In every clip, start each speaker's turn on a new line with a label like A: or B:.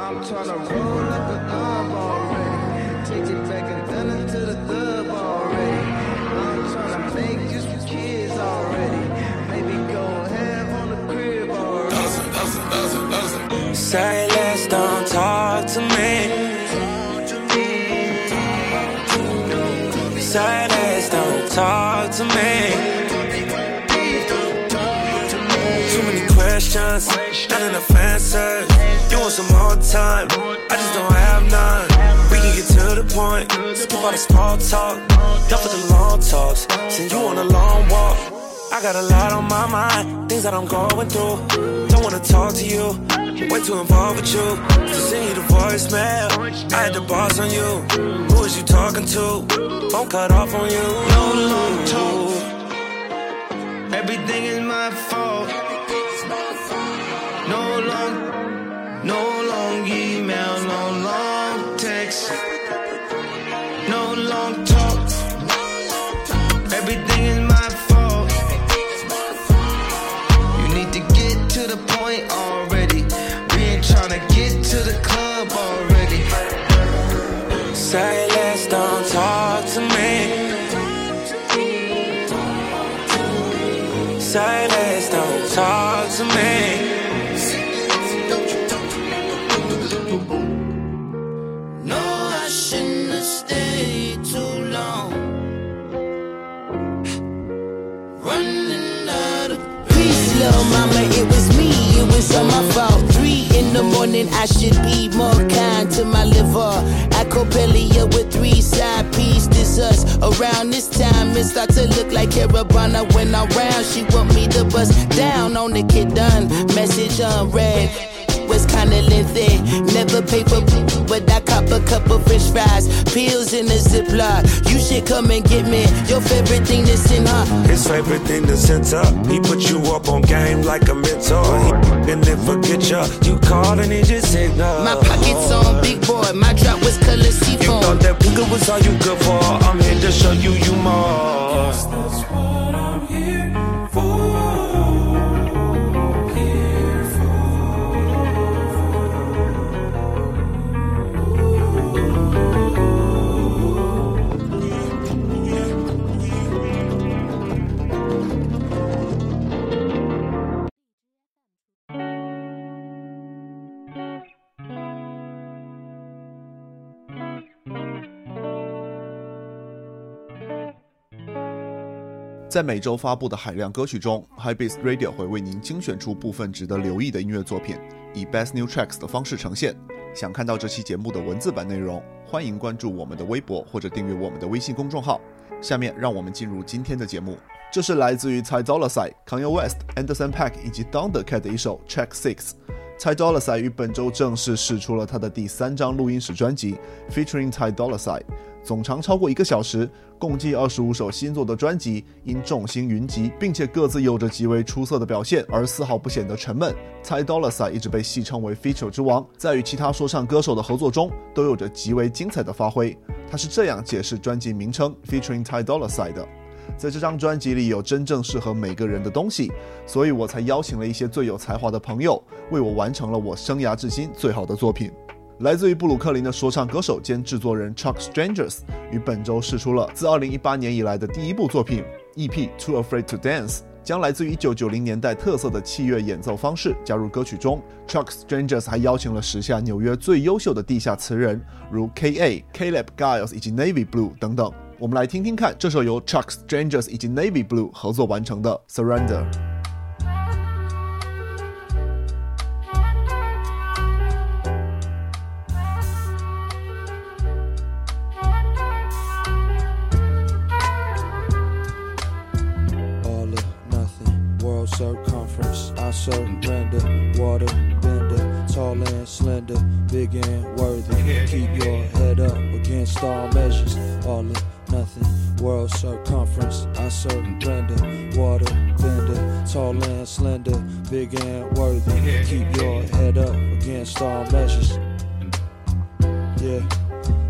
A: I'm tryna roll up dub already. Take it back and done it to the already. I'm tryna make just for kids already. Maybe go half on the crib already.
B: Say less, don't talk to me. Say questions, not enough answers. You want some more time? I just don't have none. We can get to the point. Skip all the small talk. Done for the long talks. Send you on a long walk. I got a lot on my mind, things that I'm going through. Don't wanna talk to you, way too involved with you. To send you the voicemail, I had the boss on you. Who is you talking to? Phone cut off on you.
A: No long talk. Everything is my fault. Text, no long talk. Everything is my fault. You need to get to the point
C: oh. It was all my fault. Three in the morning, I should be more kind to my liver. Acopelia with three side pieces, us. Around this time, it start to look like Caravana when I'm round. She want me to bust down on the kid done. Message unread. Was kinda lengthy, never paper, but I cop a couple french fries, pills in a ziploc. You should come and get me your favorite thing that's in her.
B: His favorite thing to center. He put you up on game like a mentor. He and then forget ya. You called and he just ignored.
C: My pockets on big boy, my drop was color
B: You
C: seafoam.
B: thought that nigga was all you good for. I'm here to show you you more.
D: That's what I'm
E: 在每周发布的海量歌曲中，High Beast Radio 会为您精选出部分值得留意的音乐作品，以 Best New Tracks 的方式呈现。想看到这期节目的文字版内容，欢迎关注我们的微博或者订阅我们的微信公众号。下面让我们进入今天的节目。这是来自于 Ty Dolla Sign、Kanye West、Anderson .Paak 以及 Thundercat 的一首 Track Six。Ty Dolla Sign 于本周正式试出了他的第三张录音室专辑，featuring Ty Dolla Sign，总长超过一个小时，共计二十五首新作的专辑，因众星云集，并且各自有着极为出色的表现，而丝毫不显得沉闷。Ty Dolla $a 一直被戏称为 feature 之王，在与其他说唱歌手的合作中，都有着极为精彩的发挥。他是这样解释专辑名称 featuring Ty Dolla Sign 的。在这张专辑里有真正适合每个人的东西，所以我才邀请了一些最有才华的朋友，为我完成了我生涯至今最好的作品。来自于布鲁克林的说唱歌手兼制作人 Chuck Strangers 于本周试出了自2018年以来的第一部作品 EP Too Afraid to Dance，将来自于1990年代特色的器乐演奏方式加入歌曲中。Chuck Strangers 还邀请了时下纽约最优秀的地下词人，如 K.A、Caleb Giles 以及 Navy Blue 等等。我们来听听看这首由 Chuck Strangers 以及 Navy Blue 合作完成的 Surrender。
F: Circumference, I surrender. Water bender, tall and slender, big and worthy. Keep your head up against all measures. All or nothing. World circumference, I surrender. Water bender, tall and slender, big and worthy. Keep your head up against all measures. Yeah.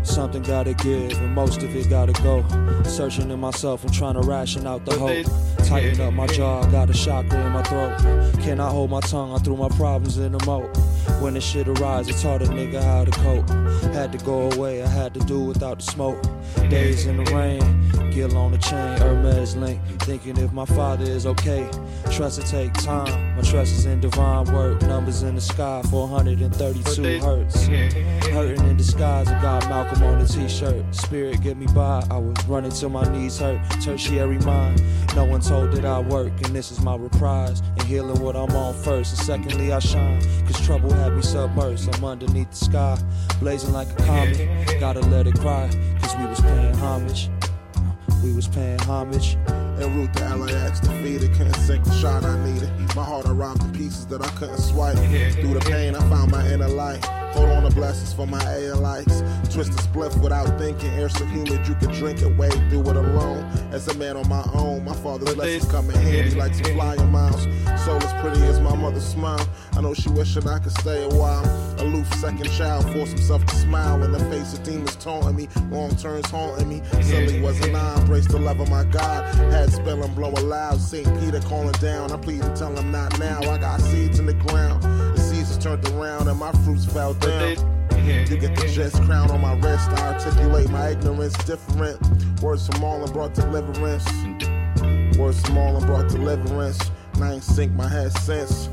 F: Something gotta give, and most of it gotta go. Searching in myself, I'm trying to ration out the hope. Tighten up my jaw, got a chakra in my throat. Can I hold my tongue? I threw my problems in the moat. When the shit arise, I taught a nigga how to cope. Had to go away, I had to do without the smoke. Days in the rain, gill on the chain, Hermes link. Thinking if my father is okay. Trust to take time. My trust is in divine work. Numbers in the sky, 432 hertz. Hurting in disguise, I got Malcolm on the t-shirt. Spirit get me by, I was running till my knees hurt. Tertiary mind, no one told that I work, and this is my reprise. And healing what I'm on first, and secondly I shine. Cause trouble had me submerged, I'm underneath the sky. Blazing like a comet, gotta let it cry. Cause we was paying homage. We was paying homage.
G: En route to LAX, defeated, couldn't sink the shot I needed. My heart I robbed in pieces that I couldn't swipe. Through the pain, I found my inner light. Hold on to blessings for my A likes. Twist a spliff without thinking. Air so humid, you could drink it, wade through it alone. As a man on my own, my father's blessings come in handy like some flying miles. Soul as pretty as my mother's smile. I know she wishing I could stay a while. Aloof second child, force himself to smile in the face of demons taunting me. Wrong turns haunting me. Silly wasn't I, embraced the love of my God. Had spelling blow aloud. St. Peter calling down. I plead and tell him not now. I got seeds in the ground. Turned around and my fruits fell down. You get the just crown on my wrist. I articulate my ignorance different. Words from all and brought deliverance. Words from all and brought deliverance. And I ain't sink my head since.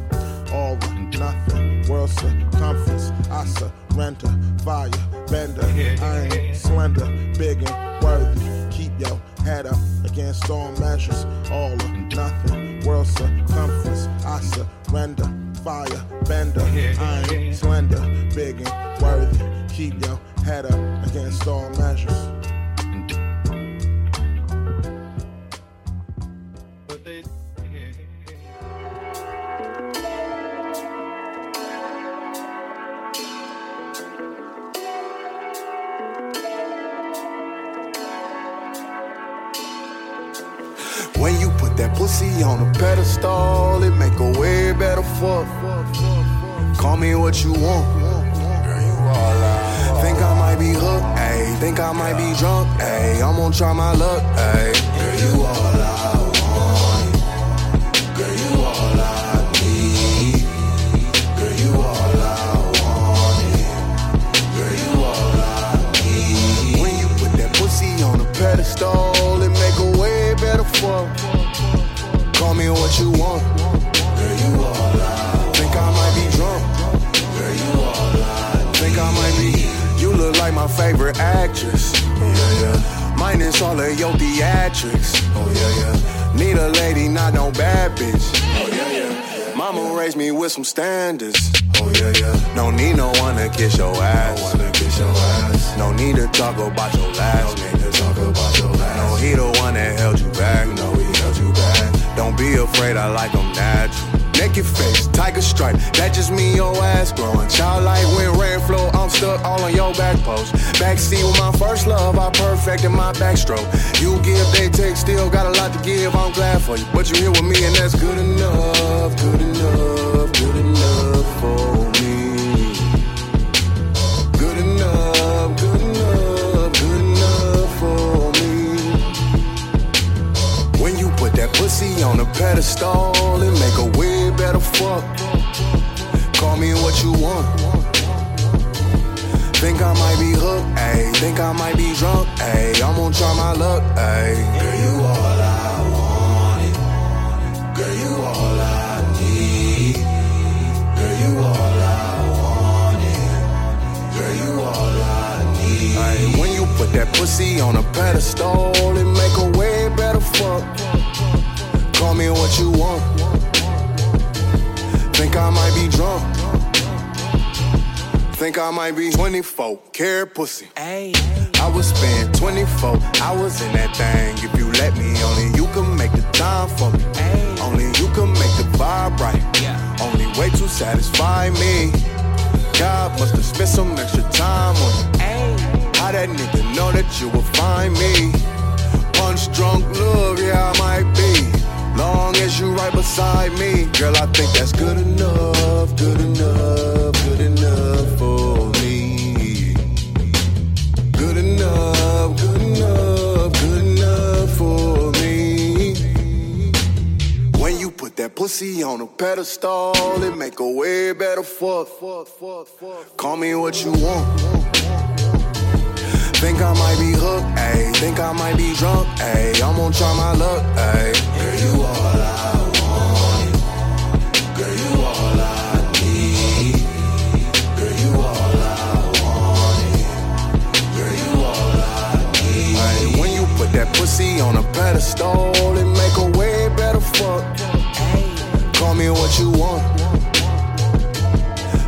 G: All or nothing. World circumference. I surrender. Fire bender. I ain't slender. Big and worthy. Keep your head up against all measures. All or nothing. World circumference. I surrender. Fire bender. I ain't slender. Big and worthy. Keep your head up against all measures.
H: What you want. Girl, you all out. Think I might be hooked, ayy. Think I might be drunk, ayy. I'm gonna try my luck, ayy. Girl, you all I want. Girl, you all I need. Girl, you all I want. Girl, you all I need. When you put that pussy on a pedestal, it make a way better fuck. Call me what you want. Girl, you all my favorite actress. Yeah, yeah. Minus all of your theatrics. Oh, yeah, yeah. Need a lady, not no bad bitch. Oh, yeah, yeah. Mama raised me with some standards. Oh, yeah, yeah. No need no one to kiss your ass. No, one to kiss your ass. no need to talk about your last no nigga. Talk about your last. No, he the one that held you back. No, he held you back. Don't be afraid, I like them natural. Naked face, tiger stripe, that just mean your ass growing. Childlike when rain flow, I'm stuck all on your back post. Backseat with my first love, I perfected my backstroke. You give, they take, still got a lot to give, I'm glad for you. But you're here with me and that's good enough, good enough, good enough for me. Pussy on a pedestal, and make a way better fuck. Call me what you want. Think I might be hooked, ayy. Think I might be drunk, ayy. I'm gonna try my luck, ayy. Girl, you all I wanted. Girl, you all I need. Girl, you all I wanted. Girl, you all I need. Ayy, when you put that pussy on a pedestal, it make a way better fuck. Call me what you want. Think I might be drunk. Think I might be 24 carat pussy. I would spend 24 hours in that thing. If you let me, only you can make the time for me. Only you can make the vibe right. Only way to satisfy me. God must have spent some extra time on it. How that nigga know that you will find me? Punch drunk love, yeah, I might be. Long as you right beside me, girl, I think that's good enough, good enough, good enough for me. Good enough, good enough, good enough for me. When you put that pussy on a pedestal. It make a way better fuck. Call me what you want. Think I might be hooked, ayy. Think I might be drunk, ayy. I'm gonna try my luck, ayy. Girl, you all I want. Girl, you all I need. Girl, you all I want. Girl, you all I need. Ayy, when you put that pussy on a pedestal, it make a way better fuck. Call me what you want.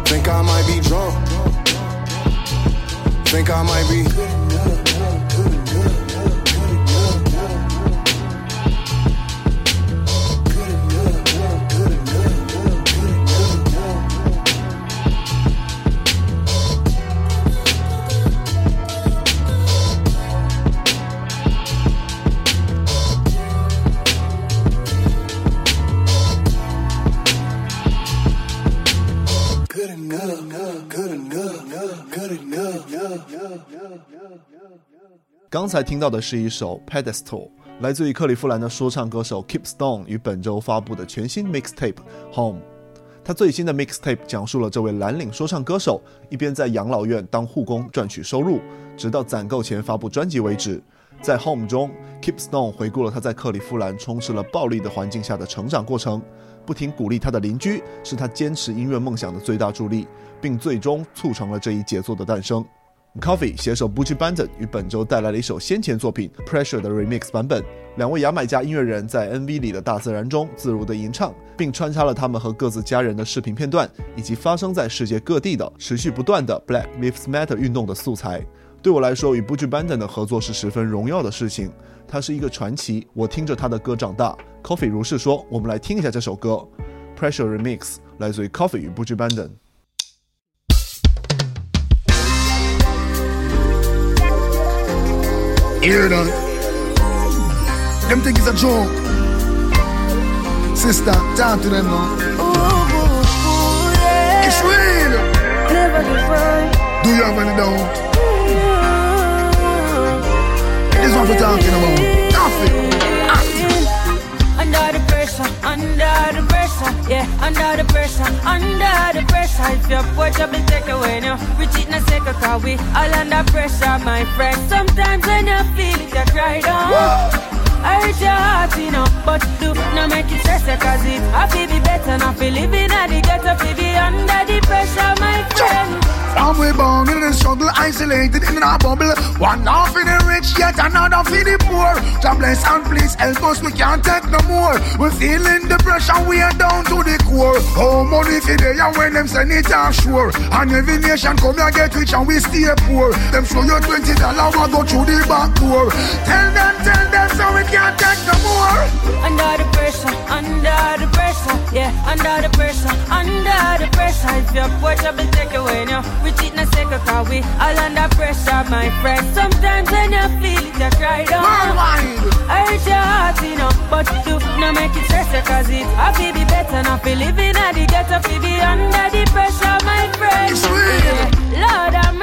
H: Think I might be drunk. Think I might be.
E: 刚才听到的是一首 Pedestal，来自于克利夫兰的说唱歌手 Keep Stone 于本周发布的全新 mixtape Home。他最新的 mixtape 讲述了这位蓝领说唱歌手一边在养老院当护工赚取收入，直到攒够钱发布专辑为止。在 Home 中，Keep Stone 回顾了他在克利夫兰充斥了暴力的环境下的成长过程，不停鼓励他的邻居是他坚持音乐梦想的最大助力，并最终促成了这一杰作的诞生。Coffee 携手 Buju Banton 于本周带来了一首先前作品 Pressure 的 remix 版本。两位牙买加音乐人在 MV 里的大自然中自如的吟唱，并穿插了他们和各自家人的视频片段，以及发生在世界各地的持续不断的 Black Lives Matter 运动的素材。对我来说，与 Buju Banton 的合作是十分荣耀的事情。他是一个传奇，我听着他的歌长大。Coffee 如是说。我们来听一下这首歌 Pressure Remix，来自于 Coffee 与 Buju Banton。
I: Hear that? Them think it's a joke. Sister, talk to them now. It's real. Do you have any doubt? This one we're talking about. Koffee.
J: Under the pressure, under the pressure, yeah, under the pressure, under the pressure. If your watch up and take away now, we cheat na second cause we all under pressure, my friend. Sometimes when you feel it, you cry down. I hurt your heart, you know, but do not make it stress cause it I feel be better, not feel living at the ghetto, feel be under the pressure, my friend.
I: From we born in the struggle, isolated in our bubble. One half for the rich, yet another for the poor. God bless and please help us, we can't take no more. We're feeling the pressure, we are down to the core. Oh, money for they and when them send it offshore. And every nation come here get rich and we stay poor. Them show you twenty dollars, we go through the back door. Tell them, tell them, so we can't take no more.
J: Under the pressure, under the pressure, yeah, under the pressure, under the pressure. If your watch up and take away now, we cheat na second cause we all under pressure, my friend. Sometimes when you feel it, you cry down.
I: Worldwide.
J: I hurt your heart, you know, but do no make it stress you cause it I feel be better, not feel living at the ghetto, feel be under the pressure, my friend. Yeah. Lord have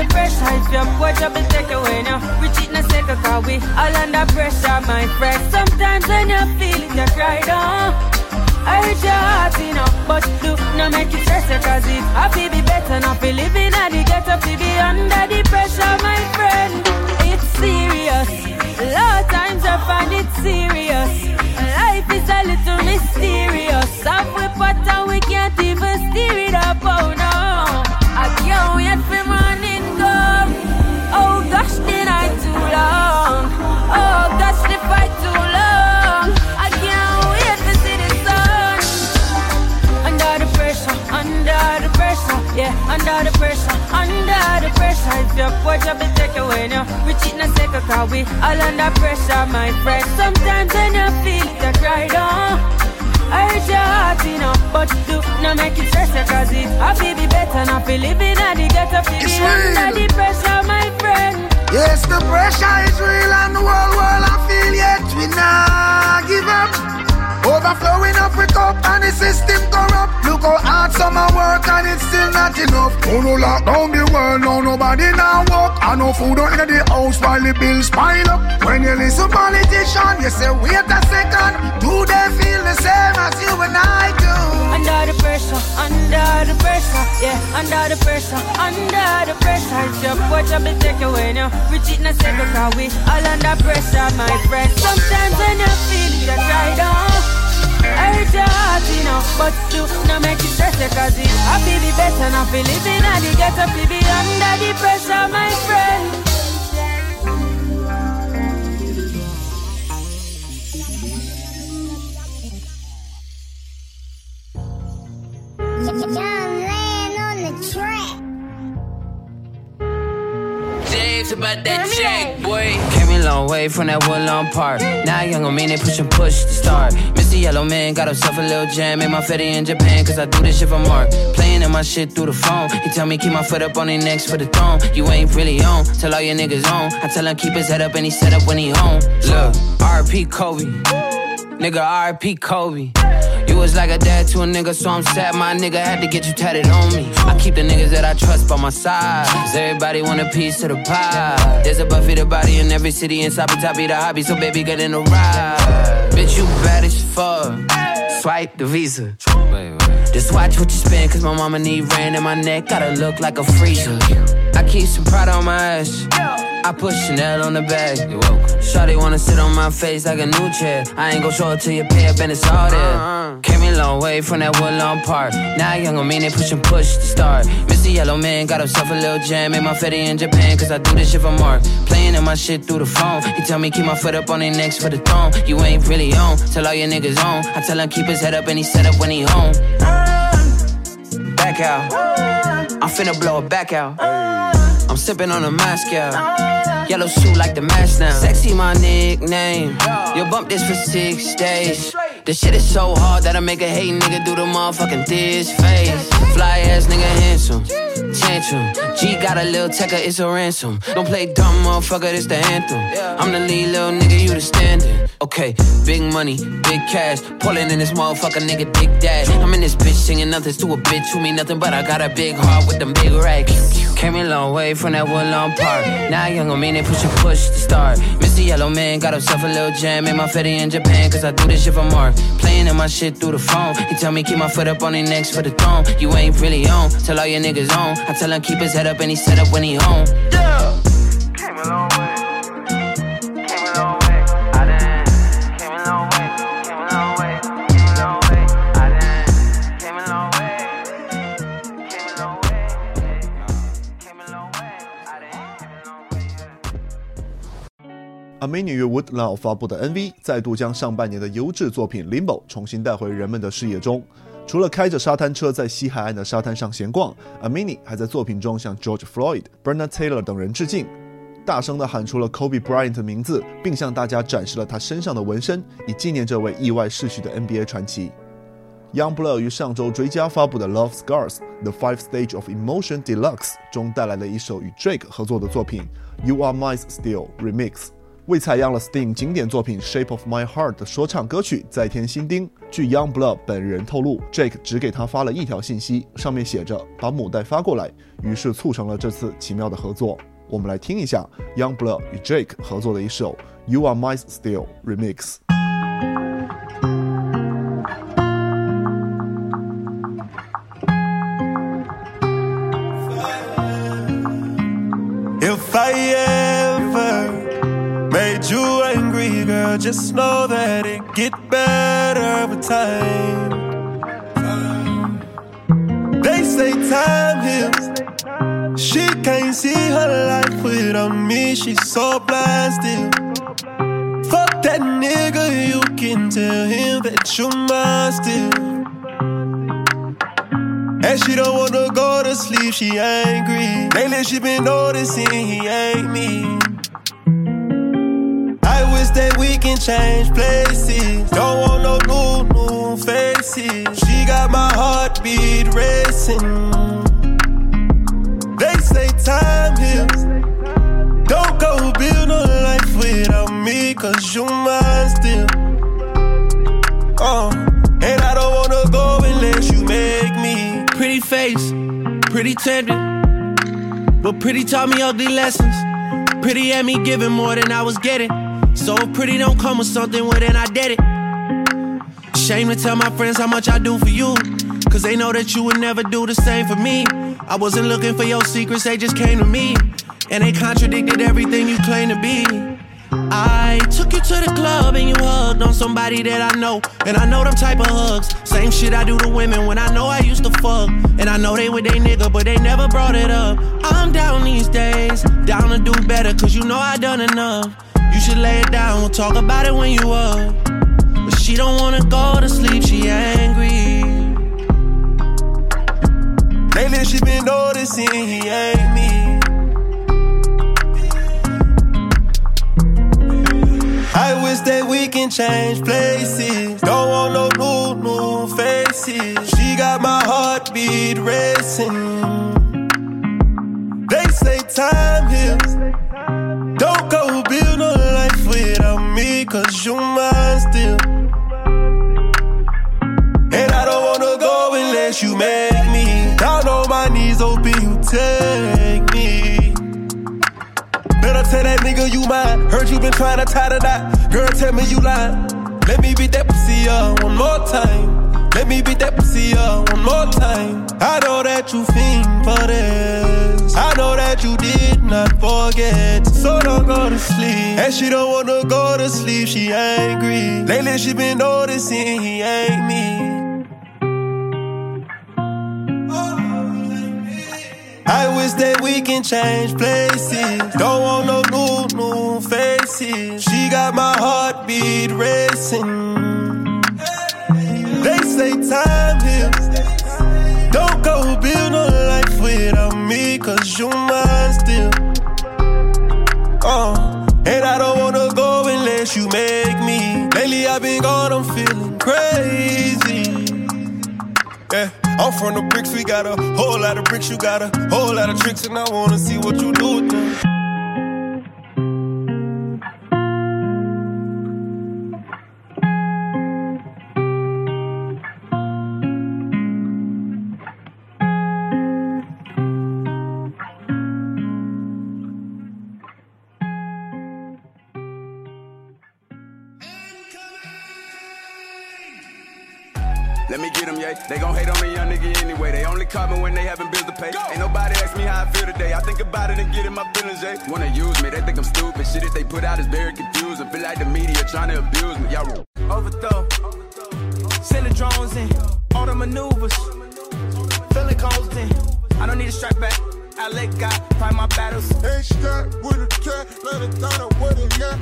J: the pressure. If your watch up and take away now, we cheat na second cause we all under pressure, my friend. Sometimes when you feel it, you cry down. I hurt your heart, you know, but do not make it stress you cause it I feel be better, not feel living at the ghetto, feel be under the pressure, my friend. It's serious. A lot of times I find it serious. Life is a little mysterious. Some under the pressure. If your watch up and take away now, we cheat na second cause we all under pressure, my friend. Sometimes when you feel it, you cry down. I hurt your heart, you know, but do not make it stress you, cause it I feel be better, not feel living at the ghetto, feel
I: It's
J: be under the pressure, my friend.
I: Yes, the pressure is real and the whole world I feel yet we not give up. Overflowing up with cup and the system corrupt. Look how hard summer work and it's still not enough. Oh no lock down the world, no nobody now walk. I no food on the house while the bills pile up. When you listen politician, you say wait a second. Do they feel the same as you and I do?
J: Under the pressure, under the pressure, yeah, under the pressure, under the pressure. Your watch up and take away now. Reach it in a second, cause we all under pressure, my friend. Sometimes when you feel it, you try down. Hurt your heart, you know, but do not make it stress you, cause it I feel be better, not feel living at the ghetto, feel be under the pressure, my friend.
K: About that check, boy. Came a long way from that Woodlawn Park. Now young on me, they push and push to start. Mr. Yellow Man got himself a little jam in my fetty in Japan, cause I do this shit for Mark. Playing in my shit through the phone. He tell me keep my foot up on their necks for the throne. You ain't really on, tell all your niggas on. I tell him keep his head up and he set up when he home. Look, RP Kobe. Nigga, RP Kobe. You was like a dad to a nigga, so I'm sad my nigga had to get you tatted on me. I keep the niggas that I trust by my side. Cause everybody want a piece of the pie. There's a Buffy the body in every city, and Sabi Top be the hobby, so baby, get in the ride. Bitch, you bad as fuck. Swipe the visa. Just watch what you spend, cause my mama need rain in my neck, gotta look like a freezer. I keep some pride on my ass. I put Chanel on the bag. Shawty wanna sit on my face like a new chair. I ain't gon' show it till you pay up and it's all there. Long way from that Woodlawn Park. Now young on me, they push and push to start. Mr. Yellow Man got himself a little jam in my fetty in Japan, cause I do this shit for Mark. Playing in my shit through the phone. He tell me keep my foot up on their necks for the throne. You ain't really on, tell all your niggas on. I tell him keep his head up and he set up when he home. Back out. I'm finna blow it back out. I'm sipping on a Moscow. Yellow suit like the mask now. Sexy, my nickname. You'll bump this for six days. This shit is so hard that I make a hate nigga do the motherfucking this face. Fly ass nigga handsome. Tantrum. G got a little tecker, it's a ransom. Don't play dumb, motherfucker, this the anthem. I'm the lead little nigga, you the standard. Okay, big money, big cash. Pulling in this motherfucker, nigga, dick dash. I'm in this bitch singing nothing to a bitch who me nothing, but I got a big heart with them big racks. Came a long way from that Woodlawn Park. Now young on me, they push and push to start. Mr. Yellow Man got himself a little jam in my fetty in Japan, cause I do this shit for Mark. Playing in my shit through the phone. He tell me keep my foot up on their necks for the throne. You ain't really on, tell all your niggas on. I tell him keep his head up and he set up when he home. Yeah.
E: 美女乐 Woodlaw 发布的 MV 再度将上半年的优质作品 Limbo 重新带回人们的视野中。除了开着沙滩车在西海岸的沙滩上闲逛，Amini 还在作品中向 George Floyd、Bernard Taylor 等人致敬，大声地喊出了 Kobe Bryant 的名字，并向大家展示了他身上的纹身，以纪念这位意外逝去的 NBA 传奇。Youngblood 于上周追加发布的《Love Scars: The Five Stage of Emotion Deluxe》中带来了一首与 Drake 合作的作品《You Are Mine Still》Remix，为采样了 Sting 经典作品《Shape of My Heart》的说唱歌曲再添新丁。据 Youngblood 本人透露，Jake 只给他发了一条信息，上面写着“把母带发过来”，于是促成了这次奇妙的合作。我们来听一下 Youngblood 与 Jake 合作的一首《You Are Mine Still》Remix。
B: If I girl, just know that it get better with time. They say time heals. She can't see her life without me. She's so blasted. Fuck that nigga, you can tell him that you're mine still. And she don't wanna go to sleep, she angry. Lately she been noticing he ain't me. That we can change places. Don't want no new, new
L: faces. She got my heartbeat racing. They say time heals. Don't go build no life without me, cause you mine still. Uh, and I don't wanna go unless you make me.
M: Pretty face, pretty tender. But pretty taught me ugly lessons. Pretty had me giving more than I was getting. So pretty don't come with something, well then I did it. Shame to tell my friends how much I do for you. Cause they know that you would never do the same for me. I wasn't looking for your secrets, they just came to me. And they contradicted everything you claim to be. I took you to the club and you hugged on somebody that I know. And I know them type of hugs. Same shit I do to women when I know I used to fuck. And I know they with they nigga, but they never brought it up. I'm down these days, down to do better, cause you know I done enough. You should lay it down, we'll talk about it when you up. But she don't wanna go to sleep, she angry.
L: Lately she been noticing he ain't me. I wish that we can change places. Don't want no new, new faces. She got my heartbeat racing. They say time heals. Don't go cause you mine still. And I don't wanna go unless you make me. Down on my knees, open you take me. Better tell that nigga you mine. Heard you been trying to tie the knot. Girl, tell me you lying. Let me beat that pussy up one more time. Let me beat that pussy up one more time. I know that you fiend for this. I know that you did not forget. So don't go to sleep. And she don't wanna go to sleep, she angry. Lately she been noticing he ain't me. Oh. I wish that we can change places. Don't want no new, new faces. She got my heartbeat racing. They say time heals. Don't go build no life without me, cause you mine still. Uh, and I don't wanna go unless you make me. Lately I've been gone, I'm feeling crazy. Yeah. I'm from the bricks, we got a whole lot of bricks, you got a whole lot of tricks, and I wanna see what you do with them.
N: They gon' hate on a young nigga anyway. They only call me when they having bills to pay. Ain't nobody ask me how I feel today. I think about it and get in my feelings, yeah. Wanna use me, they think I'm stupid. Shit that they put out is very confusing. Feel like the media trying to abuse me. Y'all
M: Overthrow. Sending drones in. All the maneuvers. Feeling constant. I don't need a strike back. I let God fight my battles.
G: Ain't strapped with a cat, let it down with it, yeah.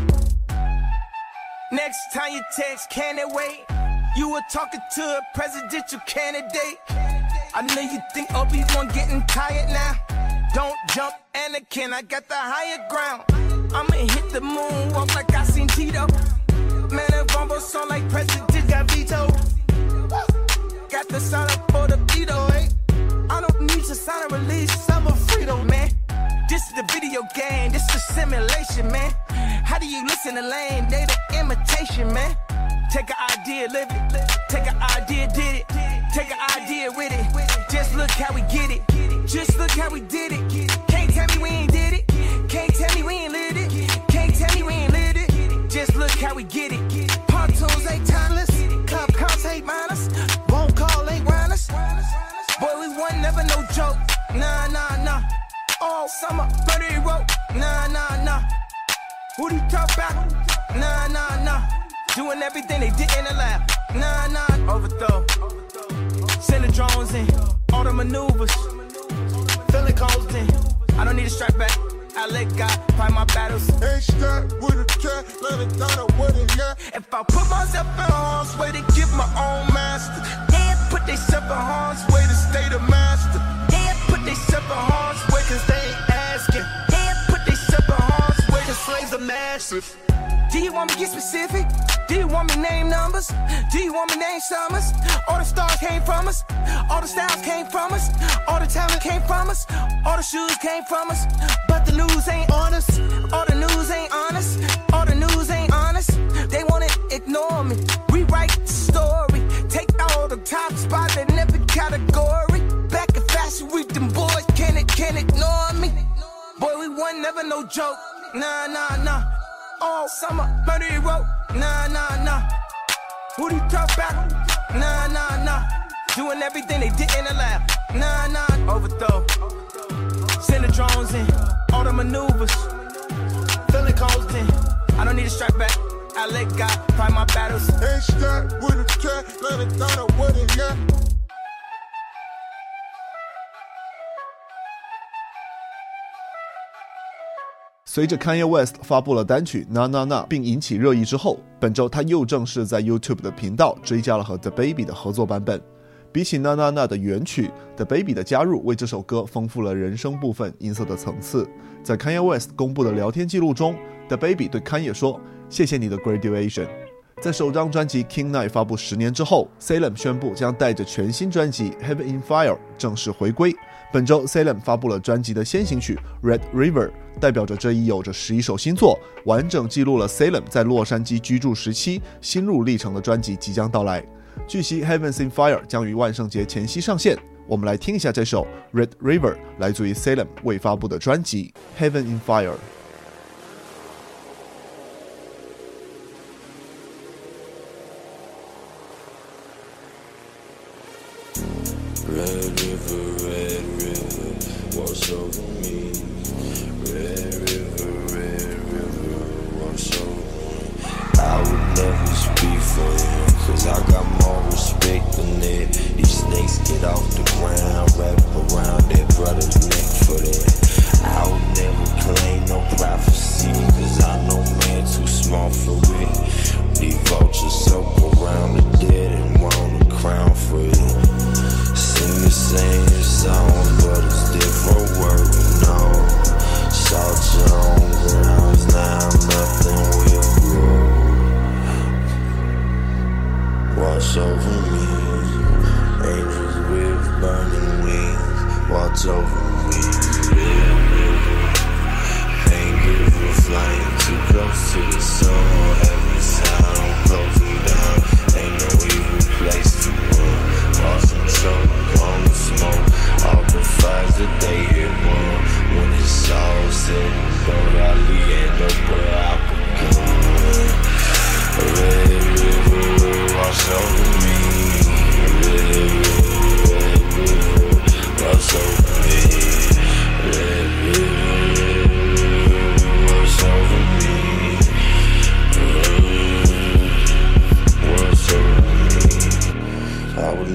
M: Next time you text, can it wait? You were talking to a presidential candidate. I know you think Obi-Wan getting tired now. Don't jump, Anakin, I got the higher ground. I'ma hit the moon, walk like I seen Tito. Man, that rumble sound like president got vetoed. Got the sign up for the veto, eh? I don't need to sign a release, I'm a Frito, man. This is the video game, this is simulation, man. How do you listen to lame? They the imitation, man. Take an idea, live it. Take an idea, did it. Take an idea with it. Just look how we get it. Just look how we did it. Can't tell me we ain't did it. Can't tell me we ain't lit it. Can't tell me we ain't lit it. Just look how we get it. Pontoons ain't timeless. Club counts ain't minus. Won't call ain't wireless. Boy, we won, never no joke. Nah, nah, nah. All summer, bloody rope. Nah, nah, nah. Who do you talk about? Nah, nah, nah. Doing everything they did in the lab. Nah, nah, overthrow. Sending drones in. All the maneuvers. Feeling constant. I don't need a strap back. I let God fight my battles.
G: Ain't strapped with a cat, let it down with it, yeah.
M: If I put myself in harm's way to give my own master, they put themselves in harm's way to stay the master. They put themselves in harm's way cause they ain't asking. They put themselves in harm's way cause slaves are massive. Do you want me get specific? Do you want me name numbers? Do you want me name summers? All the stars came from us. All the styles came from us. All the talent came from us. All the shoes came from us. But the news ain't on us. All the news ain't honest. All the news ain't honest. They wanna ignore me. Rewrite the story. Take all the top spots in every category. Back in fashion week, them boys can't, can't ignore me. Boy, we won, never no joke. Nah, nah, nah. All summer, he wrote. Nah, nah, nah. You talk about? Nah, nah, nah. Doing everything they didn't allow. Nah, nah. Overthrow. Send the drones in. All the maneuvers. Feeling in. I don't need a strike back. I let God fight my battles.
G: Ain't strapped with a track, let it down it, yeah.
E: 随着 Kanye West 发布了单曲《Na Na Na》并引起热议之后，本周他又正式在 YouTube 的频道追加了和 The Baby 的合作版本。比起《Na Na Na》的原曲，The Baby 的加入为这首歌丰富了人声部分音色的层次。在 Kanye West 公布的聊天记录中，The Baby 对 Kanye 说：“谢谢你的 graduation。”在首张专辑《King Night》发布十年之后，Salem 宣布将带着全新专辑《Heaven in Fire》正式回归。本周，Salem 发布了专辑的先行曲《Red River》，代表着这一有着十一首新作、完整记录了 Salem 在洛杉矶居住时期心路历程的专辑即将到来。据悉，《Heavens in Fire》将于万圣节前夕上线。我们来听一下这首《Red River》，来自于 Salem 未发布的专辑《Heaven in Fire》。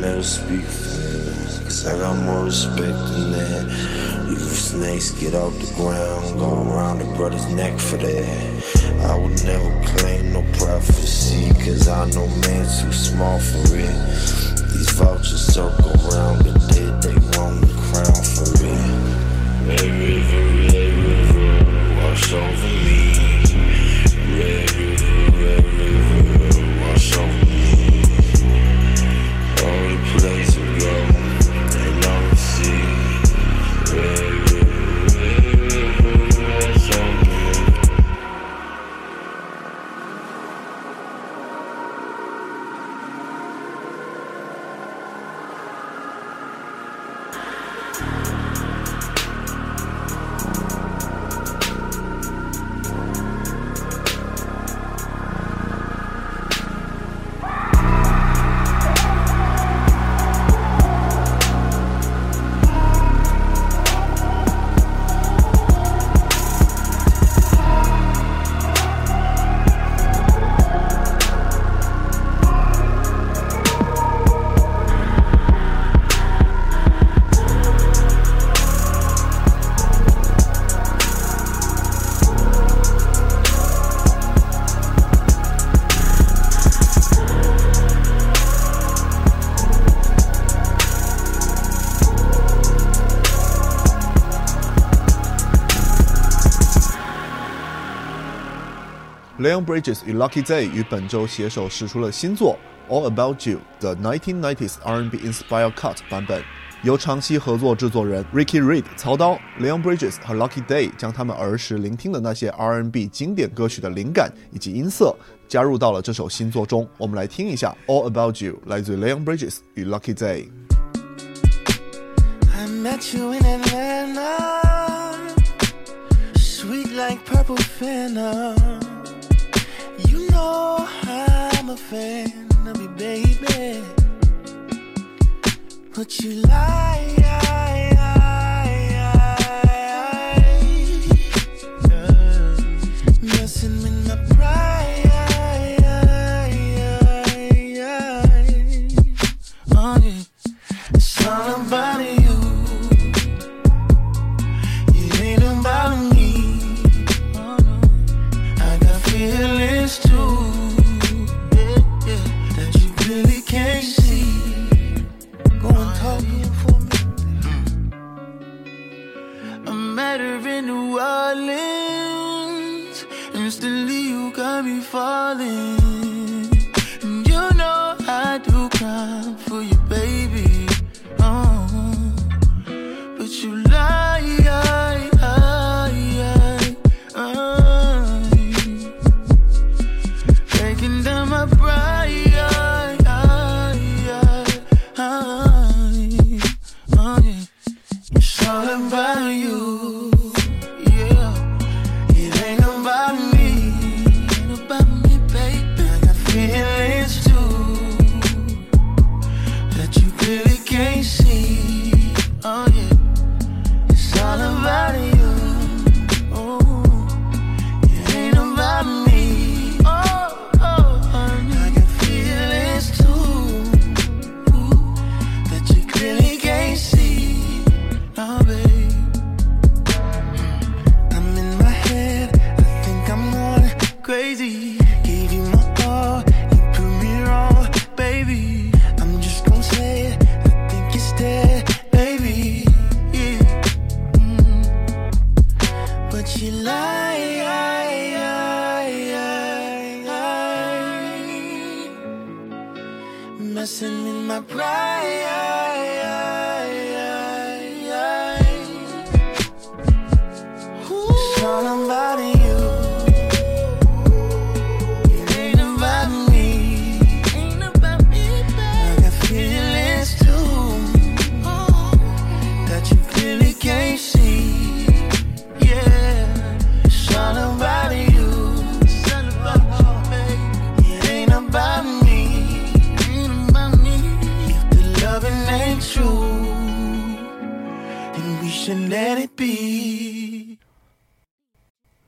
O: Never speak for cause I got more respect than that. If snakes get off the ground, go around the brother's neck for that. I would never claim no prophecy, cause I know man's too small for it. These vultures circle around the dead, they want the crown for it. Red river, red river, wash over me.
E: Leon Bridges 与 Lucky Daye 于本周携手试出了新作《All About You》的 1990s R&B Inspired Cut 版本，由长期合作制作人 Ricky Reed 操刀。Leon Bridges 和 Lucky Daye 将他们儿时聆听的那些 R&B 经典歌曲的灵感以及音色加入到了这首新作中。我们来听一下《All About You》，来自 Leon Bridges 与 Lucky Daye。
P: I met you in Atlanta, sweet like purple venom. You know I'm a fan of you, baby. But you lie, falling. Messing with my pride.